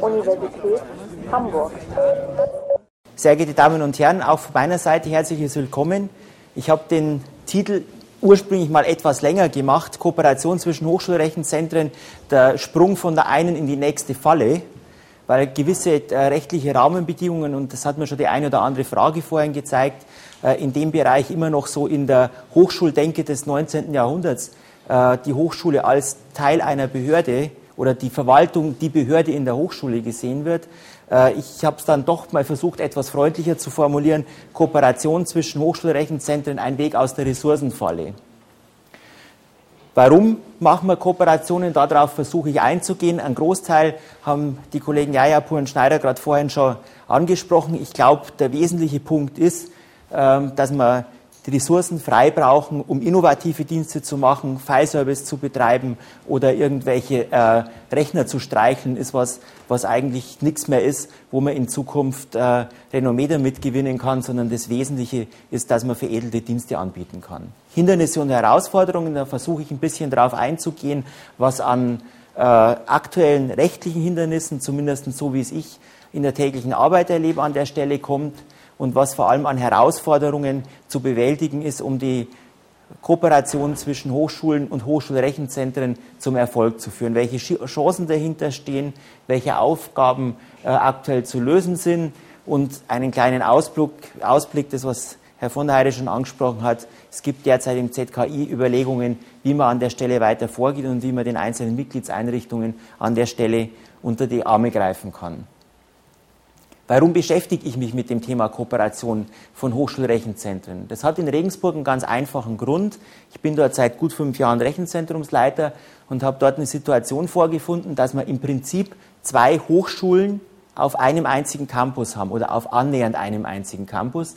Universität Hamburg. Sehr geehrte Damen und Herren, auch von meiner Seite herzliches Willkommen. Ich habe den Titel ursprünglich mal etwas länger gemacht, Kooperation zwischen Hochschulrechenzentren, der Sprung von der einen in die nächste Falle, weil gewisse äh, rechtliche Rahmenbedingungen, und das hat mir schon die eine oder andere Frage vorhin gezeigt, äh, in dem Bereich immer noch so in der Hochschuldenke des 19. Jahrhunderts äh, die Hochschule als Teil einer Behörde oder die Verwaltung, die Behörde in der Hochschule gesehen wird. Äh, ich habe es dann doch mal versucht, etwas freundlicher zu formulieren. Kooperation zwischen Hochschulrechenzentren, ein Weg aus der Ressourcenfalle. Warum machen wir Kooperationen? Darauf versuche ich einzugehen. Ein Großteil haben die Kollegen Jajapur und Schneider gerade vorhin schon angesprochen. Ich glaube, der wesentliche Punkt ist, ähm, dass man die Ressourcen frei brauchen, um innovative Dienste zu machen, File-Service zu betreiben oder irgendwelche äh, Rechner zu streicheln, ist was, was eigentlich nichts mehr ist, wo man in Zukunft äh, Renommee damit gewinnen kann, sondern das Wesentliche ist, dass man veredelte Dienste anbieten kann. Hindernisse und Herausforderungen, da versuche ich ein bisschen darauf einzugehen, was an äh, aktuellen rechtlichen Hindernissen, zumindest so wie es ich in der täglichen Arbeit erlebe, an der Stelle kommt und was vor allem an Herausforderungen zu bewältigen ist, um die Kooperation zwischen Hochschulen und Hochschulrechenzentren zum Erfolg zu führen, welche Chancen dahinter stehen, welche Aufgaben äh, aktuell zu lösen sind und einen kleinen Ausblick, Ausblick, das was Herr von der Heide schon angesprochen hat. Es gibt derzeit im ZKI Überlegungen, wie man an der Stelle weiter vorgeht und wie man den einzelnen Mitgliedseinrichtungen an der Stelle unter die Arme greifen kann. Warum beschäftige ich mich mit dem Thema Kooperation von Hochschulrechenzentren? Das hat in Regensburg einen ganz einfachen Grund. Ich bin dort seit gut fünf Jahren Rechenzentrumsleiter und habe dort eine Situation vorgefunden, dass wir im Prinzip zwei Hochschulen auf einem einzigen Campus haben oder auf annähernd einem einzigen Campus.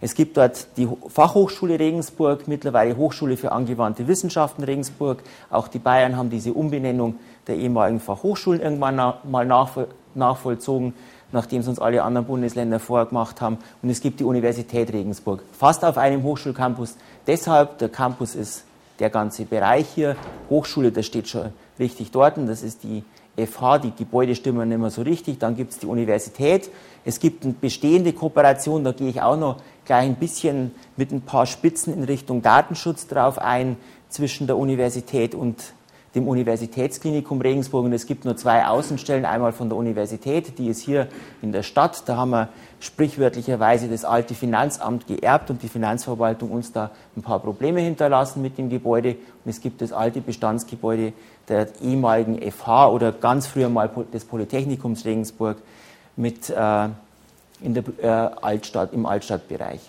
Es gibt dort die Fachhochschule Regensburg, mittlerweile Hochschule für angewandte Wissenschaften Regensburg. Auch die Bayern haben diese Umbenennung der ehemaligen Fachhochschulen irgendwann mal nachvollzogen nachdem es uns alle anderen Bundesländer vorgemacht haben. Und es gibt die Universität Regensburg, fast auf einem Hochschulcampus. Deshalb, der Campus ist der ganze Bereich hier. Hochschule, das steht schon richtig dort, das ist die FH, die Gebäude stimmen nicht mehr so richtig. Dann gibt es die Universität. Es gibt eine bestehende Kooperation, da gehe ich auch noch gleich ein bisschen mit ein paar Spitzen in Richtung Datenschutz drauf ein, zwischen der Universität und dem Universitätsklinikum Regensburg. Und es gibt nur zwei Außenstellen, einmal von der Universität, die ist hier in der Stadt, da haben wir sprichwörtlicherweise das alte Finanzamt geerbt und die Finanzverwaltung uns da ein paar Probleme hinterlassen mit dem Gebäude. Und es gibt das alte Bestandsgebäude der ehemaligen FH oder ganz früher mal des Polytechnikums Regensburg mit äh, in der äh, Altstadt, im Altstadtbereich.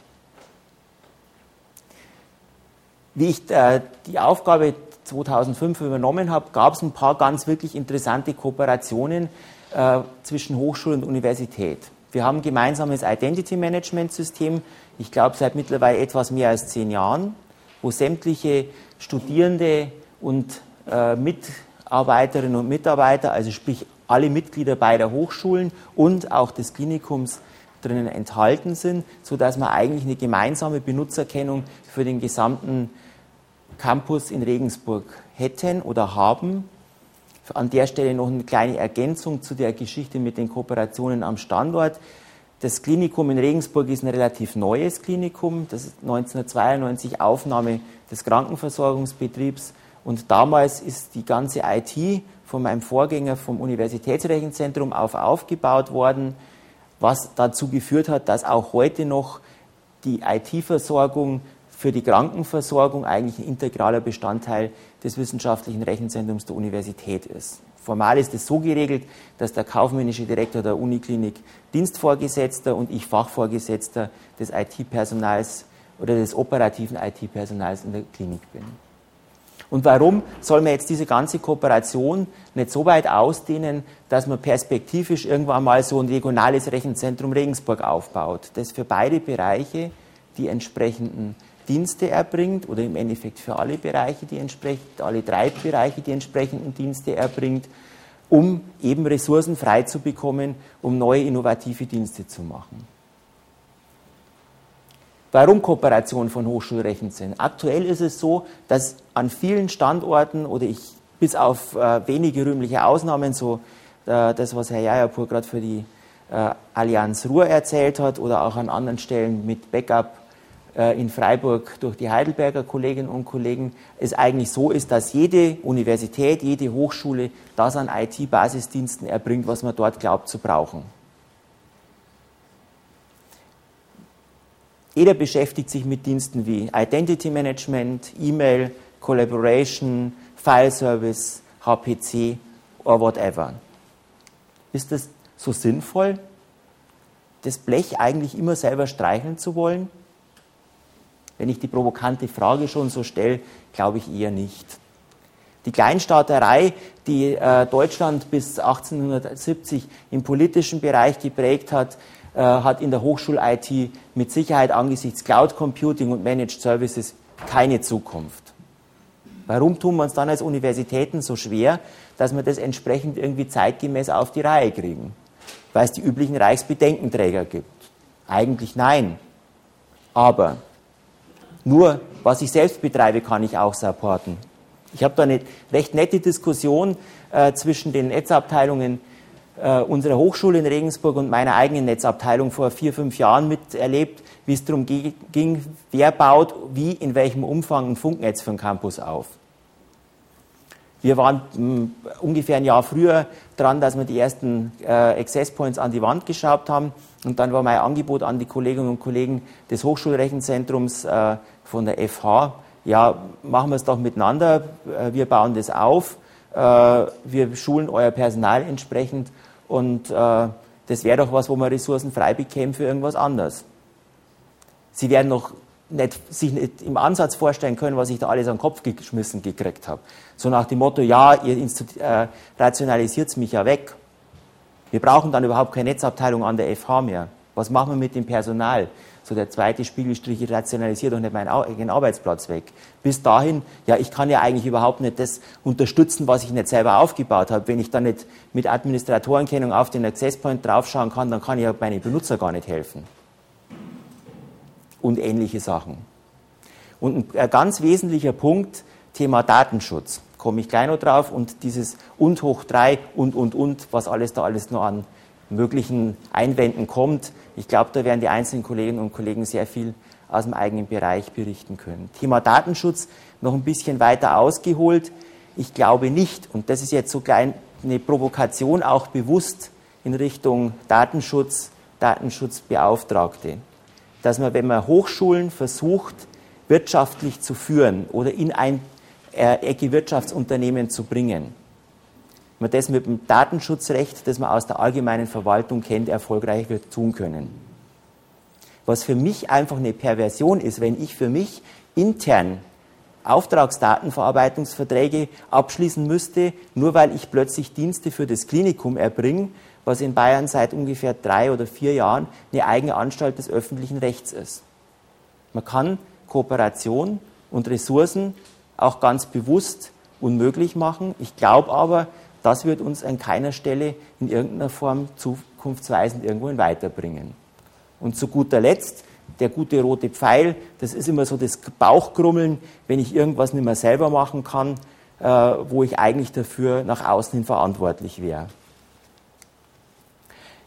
Wie ich äh, die Aufgabe 2005 übernommen habe, gab es ein paar ganz wirklich interessante Kooperationen äh, zwischen Hochschule und Universität. Wir haben ein gemeinsames Identity Management System, ich glaube seit mittlerweile etwas mehr als zehn Jahren, wo sämtliche Studierende und äh, Mitarbeiterinnen und Mitarbeiter, also sprich alle Mitglieder beider Hochschulen und auch des Klinikums drinnen enthalten sind, sodass man eigentlich eine gemeinsame Benutzerkennung für den gesamten Campus in Regensburg hätten oder haben. An der Stelle noch eine kleine Ergänzung zu der Geschichte mit den Kooperationen am Standort. Das Klinikum in Regensburg ist ein relativ neues Klinikum. Das ist 1992 Aufnahme des Krankenversorgungsbetriebs. Und damals ist die ganze IT von meinem Vorgänger vom Universitätsrechenzentrum auf aufgebaut worden, was dazu geführt hat, dass auch heute noch die IT-Versorgung für die Krankenversorgung eigentlich ein integraler Bestandteil des wissenschaftlichen Rechenzentrums der Universität ist. Formal ist es so geregelt, dass der kaufmännische Direktor der Uniklinik Dienstvorgesetzter und ich Fachvorgesetzter des IT-Personals oder des operativen IT-Personals in der Klinik bin. Und warum soll man jetzt diese ganze Kooperation nicht so weit ausdehnen, dass man perspektivisch irgendwann mal so ein regionales Rechenzentrum Regensburg aufbaut, das für beide Bereiche die entsprechenden Dienste erbringt oder im Endeffekt für alle Bereiche, die entsprechend, alle drei Bereiche die entsprechenden Dienste erbringt, um eben Ressourcen frei zu bekommen, um neue innovative Dienste zu machen. Warum Kooperation von Hochschulrechenzentren? Aktuell ist es so, dass an vielen Standorten oder ich bis auf äh, wenige rühmliche Ausnahmen, so äh, das, was Herr Jayapur gerade für die äh, Allianz Ruhr erzählt hat oder auch an anderen Stellen mit Backup in Freiburg durch die Heidelberger Kolleginnen und Kollegen, es eigentlich so ist, dass jede Universität, jede Hochschule das an IT-Basisdiensten erbringt, was man dort glaubt zu brauchen. Jeder beschäftigt sich mit Diensten wie Identity Management, E-Mail, Collaboration, File Service, HPC oder whatever. Ist das so sinnvoll, das Blech eigentlich immer selber streicheln zu wollen? Wenn ich die provokante Frage schon so stelle, glaube ich eher nicht. Die Kleinstaaterei, die äh, Deutschland bis 1870 im politischen Bereich geprägt hat, äh, hat in der Hochschul-IT mit Sicherheit angesichts Cloud Computing und Managed Services keine Zukunft. Warum tun wir uns dann als Universitäten so schwer, dass wir das entsprechend irgendwie zeitgemäß auf die Reihe kriegen? Weil es die üblichen Reichsbedenkenträger gibt. Eigentlich nein. Aber nur, was ich selbst betreibe, kann ich auch supporten. Ich habe da eine recht nette Diskussion äh, zwischen den Netzabteilungen äh, unserer Hochschule in Regensburg und meiner eigenen Netzabteilung vor vier, fünf Jahren miterlebt, wie es darum ging, wer baut wie, in welchem Umfang ein Funknetz für einen Campus auf. Wir waren mh, hm, ungefähr ein Jahr früher dran, dass wir die ersten äh, Access Points an die Wand geschraubt haben. Und dann war mein Angebot an die Kolleginnen und Kollegen des Hochschulrechenzentrums äh, von der FH, ja, machen wir es doch miteinander, äh, wir bauen das auf, äh, wir schulen euer Personal entsprechend und äh, das wäre doch was, wo man Ressourcen frei bekäme für irgendwas anderes. Sie werden noch nicht, sich nicht im Ansatz vorstellen können, was ich da alles an den Kopf geschmissen gekriegt habe. So nach dem Motto, ja, ihr äh, rationalisiert mich ja weg. Wir brauchen dann überhaupt keine Netzabteilung an der FH mehr. Was machen wir mit dem Personal? So der zweite Spiegelstrich, ich rationalisiere doch nicht meinen eigenen Arbeitsplatz weg. Bis dahin, ja, ich kann ja eigentlich überhaupt nicht das unterstützen, was ich nicht selber aufgebaut habe. Wenn ich dann nicht mit Administratorenkennung auf den Access Point draufschauen kann, dann kann ich ja meine Benutzer gar nicht helfen. Und ähnliche Sachen. Und ein ganz wesentlicher Punkt, Thema Datenschutz komme ich gleich noch drauf und dieses und hoch drei und, und, und, was alles da alles noch an möglichen Einwänden kommt. Ich glaube, da werden die einzelnen Kolleginnen und Kollegen sehr viel aus dem eigenen Bereich berichten können. Thema Datenschutz noch ein bisschen weiter ausgeholt. Ich glaube nicht, und das ist jetzt so klein eine Provokation auch bewusst in Richtung Datenschutz, Datenschutzbeauftragte, dass man, wenn man Hochschulen versucht, wirtschaftlich zu führen oder in ein Ecke Wirtschaftsunternehmen zu bringen. Man das mit dem Datenschutzrecht, das man aus der allgemeinen Verwaltung kennt, erfolgreich wird tun können. Was für mich einfach eine Perversion ist, wenn ich für mich intern Auftragsdatenverarbeitungsverträge abschließen müsste, nur weil ich plötzlich Dienste für das Klinikum erbringe, was in Bayern seit ungefähr drei oder vier Jahren eine eigene Anstalt des öffentlichen Rechts ist. Man kann Kooperation und Ressourcen auch ganz bewusst unmöglich machen. Ich glaube aber, das wird uns an keiner Stelle in irgendeiner Form zukunftsweisend irgendwohin weiterbringen. Und zu guter Letzt, der gute rote Pfeil, das ist immer so das Bauchgrummeln, wenn ich irgendwas nicht mehr selber machen kann, äh, wo ich eigentlich dafür nach außen hin verantwortlich wäre.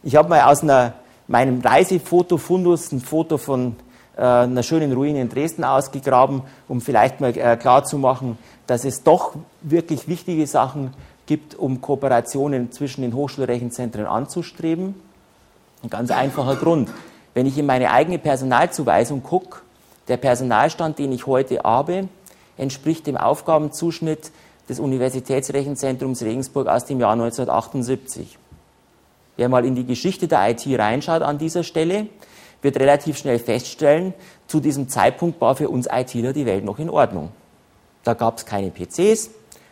Ich habe mal aus einer, meinem Reisefotofundus ein Foto von äh, einer schönen Ruine in Dresden ausgegraben, um vielleicht mal äh, klarzumachen, dass es doch wirklich wichtige Sachen gibt, um Kooperationen zwischen den Hochschulrechenzentren anzustreben. Ein ganz einfacher Grund. Wenn ich in meine eigene Personalzuweisung gucke, der Personalstand, den ich heute habe, entspricht dem Aufgabenzuschnitt des Universitätsrechenzentrums Regensburg aus dem Jahr 1978. Wer mal in die Geschichte der IT reinschaut an dieser Stelle, wird relativ schnell feststellen, zu diesem Zeitpunkt war für uns ITler die Welt noch in Ordnung. Da gab es keine PCs,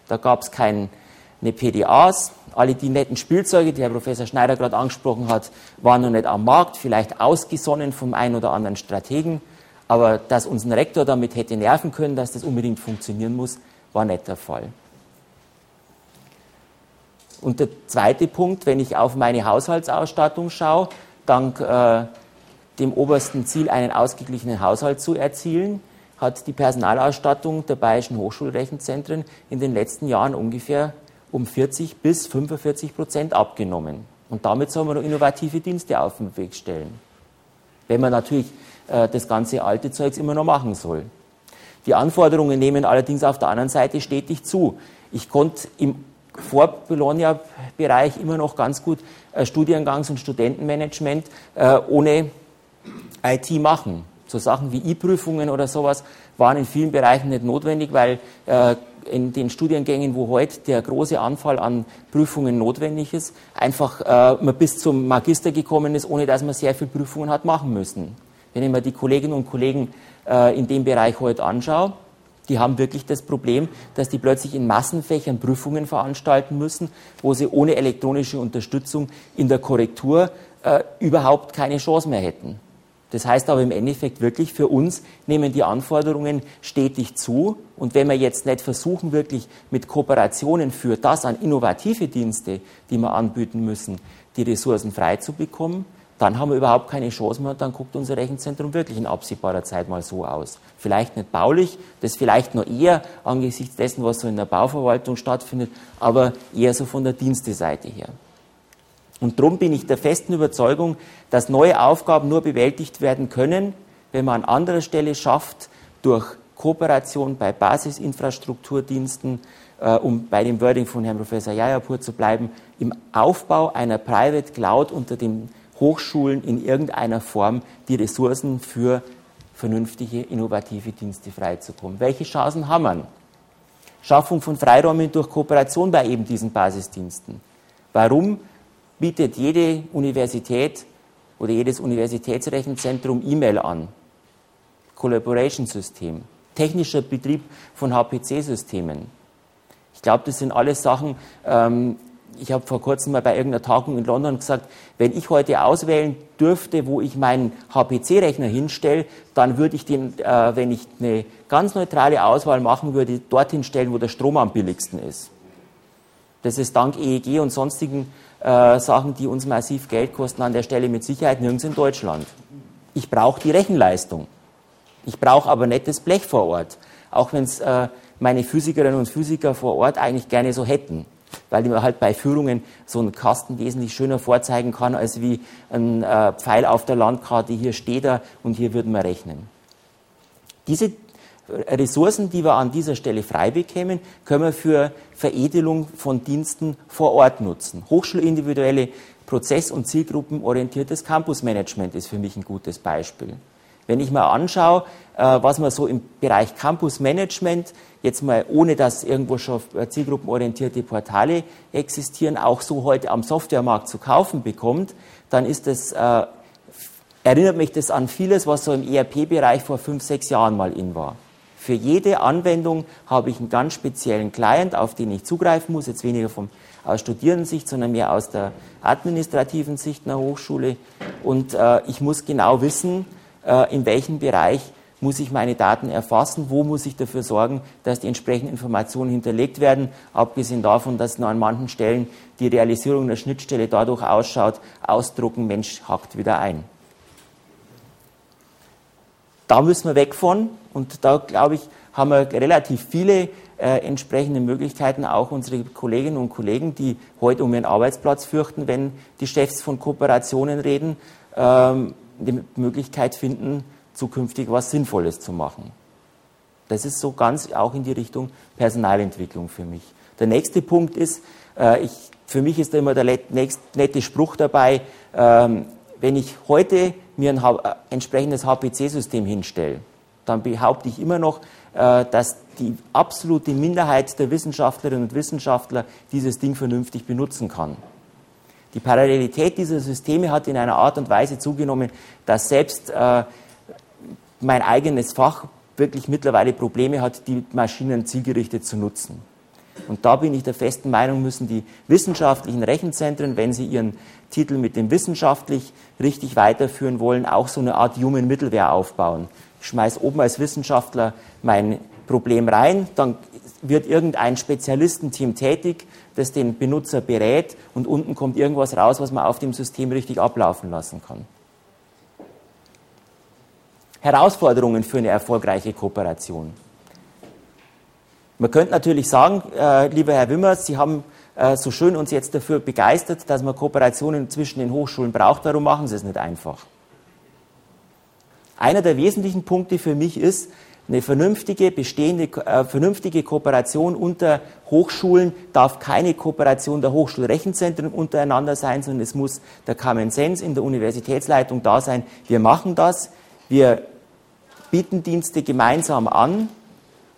da gab es keine PDAs, alle die netten Spielzeuge, die Herr Professor Schneider gerade angesprochen hat, waren noch nicht am Markt, vielleicht ausgesonnen vom einen oder anderen Strategen, aber dass uns ein Rektor damit hätte nerven können, dass das unbedingt funktionieren muss, war nicht der Fall. Und der zweite Punkt, wenn ich auf meine Haushaltsausstattung schaue, dank äh, dem obersten Ziel, einen ausgeglichenen Haushalt zu erzielen, hat die Personalausstattung der bayerischen Hochschulrechenzentren in den letzten Jahren ungefähr um 40 bis 45 Prozent abgenommen. Und damit soll man innovative Dienste auf den Weg stellen. Wenn man natürlich äh, das ganze alte Zeugs immer noch machen soll. Die Anforderungen nehmen allerdings auf der anderen Seite stetig zu. Ich konnte im Vor-Bologna-Bereich immer noch ganz gut äh, Studiengangs- und Studentenmanagement äh, ohne IT machen. So Sachen wie E-Prüfungen oder sowas waren in vielen Bereichen nicht notwendig, weil äh, in den Studiengängen, wo heute der große Anfall an Prüfungen notwendig ist, einfach äh, man bis zum Magister gekommen ist, ohne dass man sehr viele Prüfungen hat machen müssen. Wenn ich mir die Kolleginnen und Kollegen äh, in dem Bereich heute anschaue, die haben wirklich das Problem, dass die plötzlich in Massenfächern Prüfungen veranstalten müssen, wo sie ohne elektronische Unterstützung in der Korrektur äh, überhaupt keine Chance mehr hätten. Das heißt aber im Endeffekt wirklich, für uns nehmen die Anforderungen stetig zu. Und wenn wir jetzt nicht versuchen, wirklich mit Kooperationen für das an innovative Dienste, die wir anbieten müssen, die Ressourcen frei zu bekommen, dann haben wir überhaupt keine Chance mehr und dann guckt unser Rechenzentrum wirklich in absehbarer Zeit mal so aus. Vielleicht nicht baulich, das vielleicht noch eher angesichts dessen, was so in der Bauverwaltung stattfindet, aber eher so von der Diensteseite her. Und darum bin ich der festen Überzeugung, dass neue Aufgaben nur bewältigt werden können, wenn man an anderer Stelle schafft, durch Kooperation bei Basisinfrastrukturdiensten, äh, um bei dem Wording von Herrn Professor Jayapur zu bleiben, im Aufbau einer Private Cloud unter dem Hochschulen in irgendeiner Form die Ressourcen für vernünftige, innovative Dienste freizukommen. Welche Chancen haben wir? Schaffung von Freiräumen durch Kooperation bei eben diesen Basisdiensten. Warum bietet jede Universität oder jedes Universitätsrechenzentrum E-Mail an? Collaboration-System, technischer Betrieb von HPC-Systemen. Ich glaube, das sind alles Sachen, ähm, ich habe vor kurzem mal bei irgendeiner Tagung in London gesagt, wenn ich heute auswählen dürfte, wo ich meinen HPC-Rechner hinstelle, dann würde ich den, äh, wenn ich eine ganz neutrale Auswahl machen würde, dorthin stellen, wo der Strom am billigsten ist. Das ist dank EEG und sonstigen äh, Sachen, die uns massiv Geld kosten, an der Stelle mit Sicherheit nirgends in Deutschland. Ich brauche die Rechenleistung. Ich brauche aber das Blech vor Ort. Auch wenn es äh, meine Physikerinnen und Physiker vor Ort eigentlich gerne so hätten weil man halt bei Führungen so einen Kasten wesentlich schöner vorzeigen kann, als wie ein äh, Pfeil auf der Landkarte. Hier steht er und hier würden wir rechnen. Diese Ressourcen, die wir an dieser Stelle frei bekämen, können wir für Veredelung von Diensten vor Ort nutzen. Hochschulindividuelle Prozess- und zielgruppenorientiertes Campusmanagement ist für mich ein gutes Beispiel. Wenn ich mal anschaue, äh, was man so im Bereich Campusmanagement jetzt mal ohne dass irgendwo schon zielgruppenorientierte Portale existieren, auch so heute am Softwaremarkt zu kaufen bekommt, dann ist das, äh, erinnert mich das an vieles, was so im ERP-Bereich vor fünf, sechs Jahren mal in war. Für jede Anwendung habe ich einen ganz speziellen Client, auf den ich zugreifen muss, jetzt weniger vom, aus Studierendensicht, sondern mehr aus der administrativen Sicht einer Hochschule. Und äh, ich muss genau wissen, äh, in welchem Bereich muss ich meine Daten erfassen, wo muss ich dafür sorgen, dass die entsprechenden Informationen hinterlegt werden, abgesehen davon, dass nur an manchen Stellen die Realisierung der Schnittstelle dadurch ausschaut, ausdrucken, Mensch hackt wieder ein. Da müssen wir weg von und da glaube ich, haben wir relativ viele äh, entsprechende Möglichkeiten, auch unsere Kolleginnen und Kollegen, die heute um ihren Arbeitsplatz fürchten, wenn die Chefs von Kooperationen reden, ähm, die Möglichkeit finden, zukünftig was Sinnvolles zu machen. Das ist so ganz auch in die Richtung Personalentwicklung für mich. Der nächste Punkt ist, äh, ich, für mich ist da immer der nächst, nette Spruch dabei, ähm, wenn ich heute mir ein ha äh, entsprechendes HPC-System hinstelle, dann behaupte ich immer noch, äh, dass die absolute Minderheit der Wissenschaftlerinnen und Wissenschaftler dieses Ding vernünftig benutzen kann. Die Parallelität dieser Systeme hat in einer Art und Weise zugenommen, dass selbst äh, mein eigenes Fach wirklich mittlerweile Probleme hat, die Maschinen zielgerichtet zu nutzen. Und da bin ich der festen Meinung, müssen die wissenschaftlichen Rechenzentren, wenn sie ihren Titel mit dem wissenschaftlich richtig weiterführen wollen, auch so eine Art Human Mittelware aufbauen. Ich schmeiße oben als Wissenschaftler mein Problem rein, dann wird irgendein Spezialistenteam tätig, das den Benutzer berät und unten kommt irgendwas raus, was man auf dem System richtig ablaufen lassen kann. Herausforderungen für eine erfolgreiche Kooperation. Man könnte natürlich sagen, äh, lieber Herr Wimmers, Sie haben äh, so schön uns jetzt dafür begeistert, dass man Kooperationen zwischen den Hochschulen braucht, warum machen sie es nicht einfach? Einer der wesentlichen Punkte für mich ist, eine vernünftige, bestehende, äh, vernünftige Kooperation unter Hochschulen darf keine Kooperation der Hochschulrechenzentren untereinander sein, sondern es muss der Common Sense in der Universitätsleitung da sein. Wir machen das, wir bieten Dienste gemeinsam an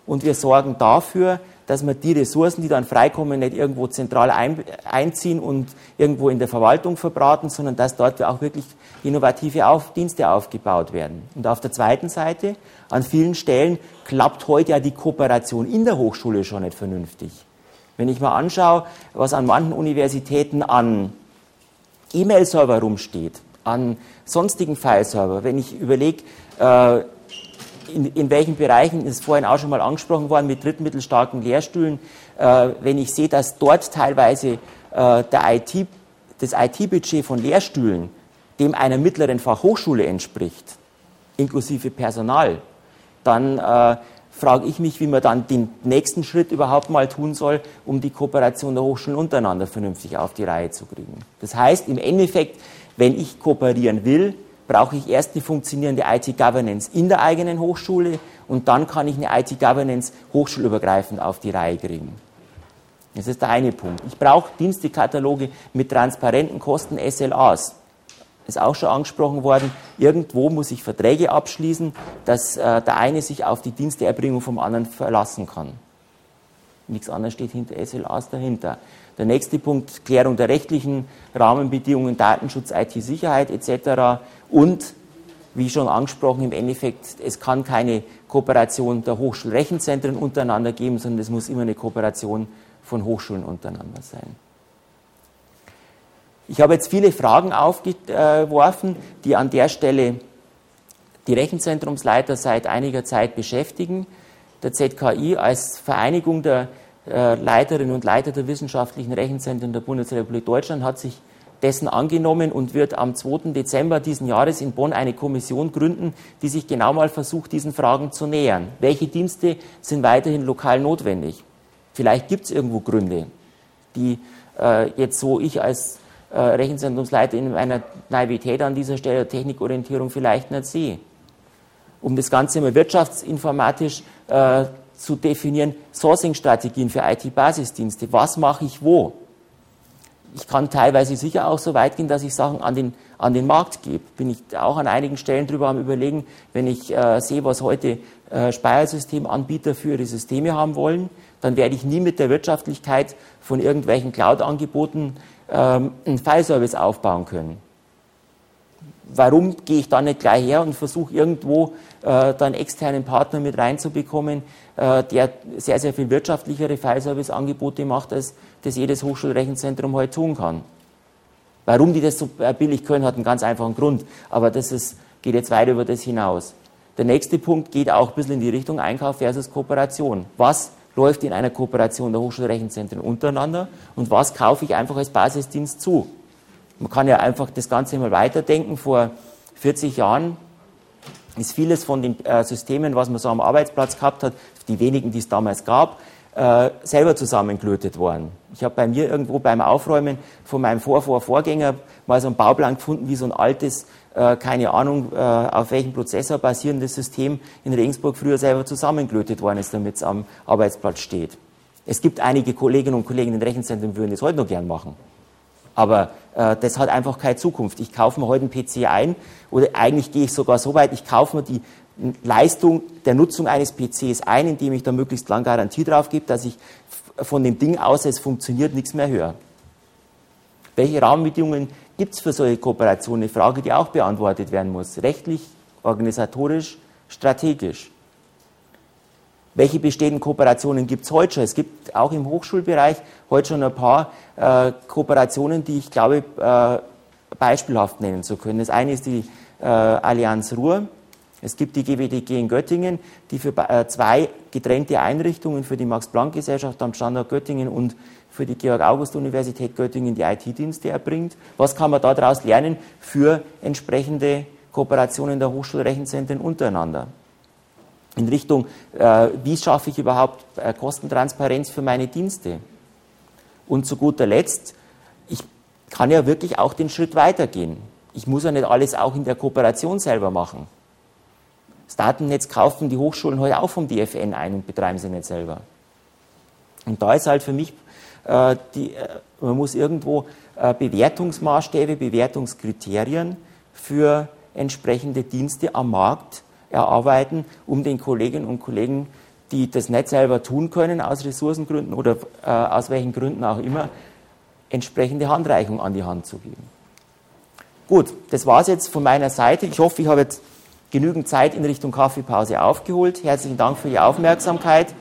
und wir sorgen dafür, dass man die Ressourcen, die dann freikommen, nicht irgendwo zentral ein, einziehen und irgendwo in der Verwaltung verbraten, sondern dass dort auch wirklich innovative auf, Dienste aufgebaut werden. Und auf der zweiten Seite, an vielen Stellen klappt heute ja die Kooperation in der Hochschule schon nicht vernünftig. Wenn ich mal anschaue, was an manchen Universitäten an E-Mail-Server rumsteht, an sonstigen File-Server, wenn ich überlege, äh, in, in welchen Bereichen, ist vorhin auch schon mal angesprochen worden, mit drittmittelstarken Lehrstühlen, äh, wenn ich sehe, dass dort teilweise äh, der IT, das IT-Budget von Lehrstühlen dem einer mittleren Fachhochschule entspricht, inklusive Personal, dann äh, frage ich mich, wie man dann den nächsten Schritt überhaupt mal tun soll, um die Kooperation der Hochschulen untereinander vernünftig auf die Reihe zu kriegen. Das heißt, im Endeffekt, wenn ich kooperieren will, brauche ich erst eine funktionierende IT-Governance in der eigenen Hochschule und dann kann ich eine IT-Governance hochschulübergreifend auf die Reihe kriegen. Das ist der eine Punkt. Ich brauche Dienstekataloge mit transparenten Kosten SLAs. Ist auch schon angesprochen worden. Irgendwo muss ich Verträge abschließen, dass äh, der eine sich auf die Diensteerbringung vom anderen verlassen kann. Nichts anderes steht hinter SLAs dahinter. Der nächste Punkt, Klärung der rechtlichen Rahmenbedingungen, Datenschutz, IT-Sicherheit etc. Und, wie schon angesprochen, im Endeffekt, es kann keine Kooperation der Hochschulrechenzentren untereinander geben, sondern es muss immer eine Kooperation von Hochschulen untereinander sein. Ich habe jetzt viele Fragen aufgeworfen, die an der Stelle die Rechenzentrumsleiter seit einiger Zeit beschäftigen. Der ZKI als Vereinigung der äh, Leiterinnen und Leiter der wissenschaftlichen Rechenzentren der Bundesrepublik Deutschland hat sich dessen angenommen und wird am 2. Dezember diesen Jahres in Bonn eine Kommission gründen, die sich genau mal versucht, diesen Fragen zu nähern. Welche Dienste sind weiterhin lokal notwendig? Vielleicht gibt es irgendwo Gründe, die äh, jetzt so ich als äh, Rechenzentrumsleiter in meiner Naivität an dieser Stelle Technikorientierung vielleicht nicht sehe. Um das Ganze mal wirtschaftsinformatisch äh, zu definieren, Sourcing-Strategien für IT-Basisdienste. Was mache ich wo? Ich kann teilweise sicher auch so weit gehen, dass ich Sachen an den, an den Markt gebe. Bin ich auch an einigen Stellen drüber am Überlegen, wenn ich äh, sehe, was heute äh, Speiersystemanbieter für ihre Systeme haben wollen, dann werde ich nie mit der Wirtschaftlichkeit von irgendwelchen Cloud-Angeboten ähm, einen File-Service aufbauen können warum gehe ich da nicht gleich her und versuche irgendwo äh, dann externen Partner mit reinzubekommen, äh, der sehr, sehr viel wirtschaftlichere File-Service-Angebote macht, als das jedes Hochschulrechenzentrum heute tun kann. Warum die das so äh, billig können, hat einen ganz einfachen Grund. Aber das ist, geht jetzt weit über das hinaus. Der nächste Punkt geht auch ein bisschen in die Richtung Einkauf versus Kooperation. Was läuft in einer Kooperation der Hochschulrechenzentren untereinander und was kaufe ich einfach als Basisdienst zu? Man kann ja einfach das Ganze mal weiterdenken. Vor 40 Jahren ist vieles von den äh, Systemen, was man so am Arbeitsplatz gehabt hat, die wenigen, die es damals gab, äh, selber zusammengelötet worden. Ich habe bei mir irgendwo beim Aufräumen von meinem Vorvorvorgänger mal so einen Bauplan gefunden, wie so ein altes, äh, keine Ahnung, äh, auf welchem Prozessor basierendes System in Regensburg früher selber zusammengelötet worden ist, damit es am Arbeitsplatz steht. Es gibt einige Kolleginnen und Kollegen in den Rechenzentren, die würden das heute noch gern machen. Aber äh, das hat einfach keine Zukunft. Ich kaufe mir heute einen PC ein oder eigentlich gehe ich sogar so weit, ich kaufe mir die Leistung der Nutzung eines PCs ein, indem ich da möglichst lang Garantie drauf gebe, dass ich von dem Ding aus, es funktioniert, nichts mehr höre. Welche Rahmenbedingungen gibt es für solche Kooperationen? Eine Frage, die auch beantwortet werden muss. Rechtlich, organisatorisch, strategisch. Welche bestehenden Kooperationen gibt es heute schon? Es gibt auch im Hochschulbereich heute schon ein paar äh, Kooperationen, die ich glaube, äh, beispielhaft nennen zu können. Das eine ist die äh, Allianz Ruhr. Es gibt die GWDG in Göttingen, die für äh, zwei getrennte Einrichtungen, für die Max-Planck-Gesellschaft am Standort Göttingen und für die Georg-August-Universität Göttingen die IT-Dienste erbringt. Was kann man daraus lernen für entsprechende Kooperationen der Hochschulrechenzentren untereinander? In Richtung, äh, wie schaffe ich überhaupt äh, Kostentransparenz für meine Dienste? Und zu guter Letzt, ich kann ja wirklich auch den Schritt weitergehen. Ich muss ja nicht alles auch in der Kooperation selber machen. Das Datennetz kaufen die Hochschulen heute auch vom DFN ein und betreiben sie nicht selber. Und da ist halt für mich, äh, die, äh, man muss irgendwo äh, Bewertungsmaßstäbe, Bewertungskriterien für entsprechende Dienste am Markt erarbeiten, um den Kolleginnen und Kollegen, die das nicht selber tun können, aus Ressourcengründen oder äh, aus welchen Gründen auch immer, entsprechende Handreichung an die Hand zu geben. Gut, das war es jetzt von meiner Seite. Ich hoffe, ich habe jetzt genügend Zeit in Richtung Kaffeepause aufgeholt. Herzlichen Dank für die Aufmerksamkeit.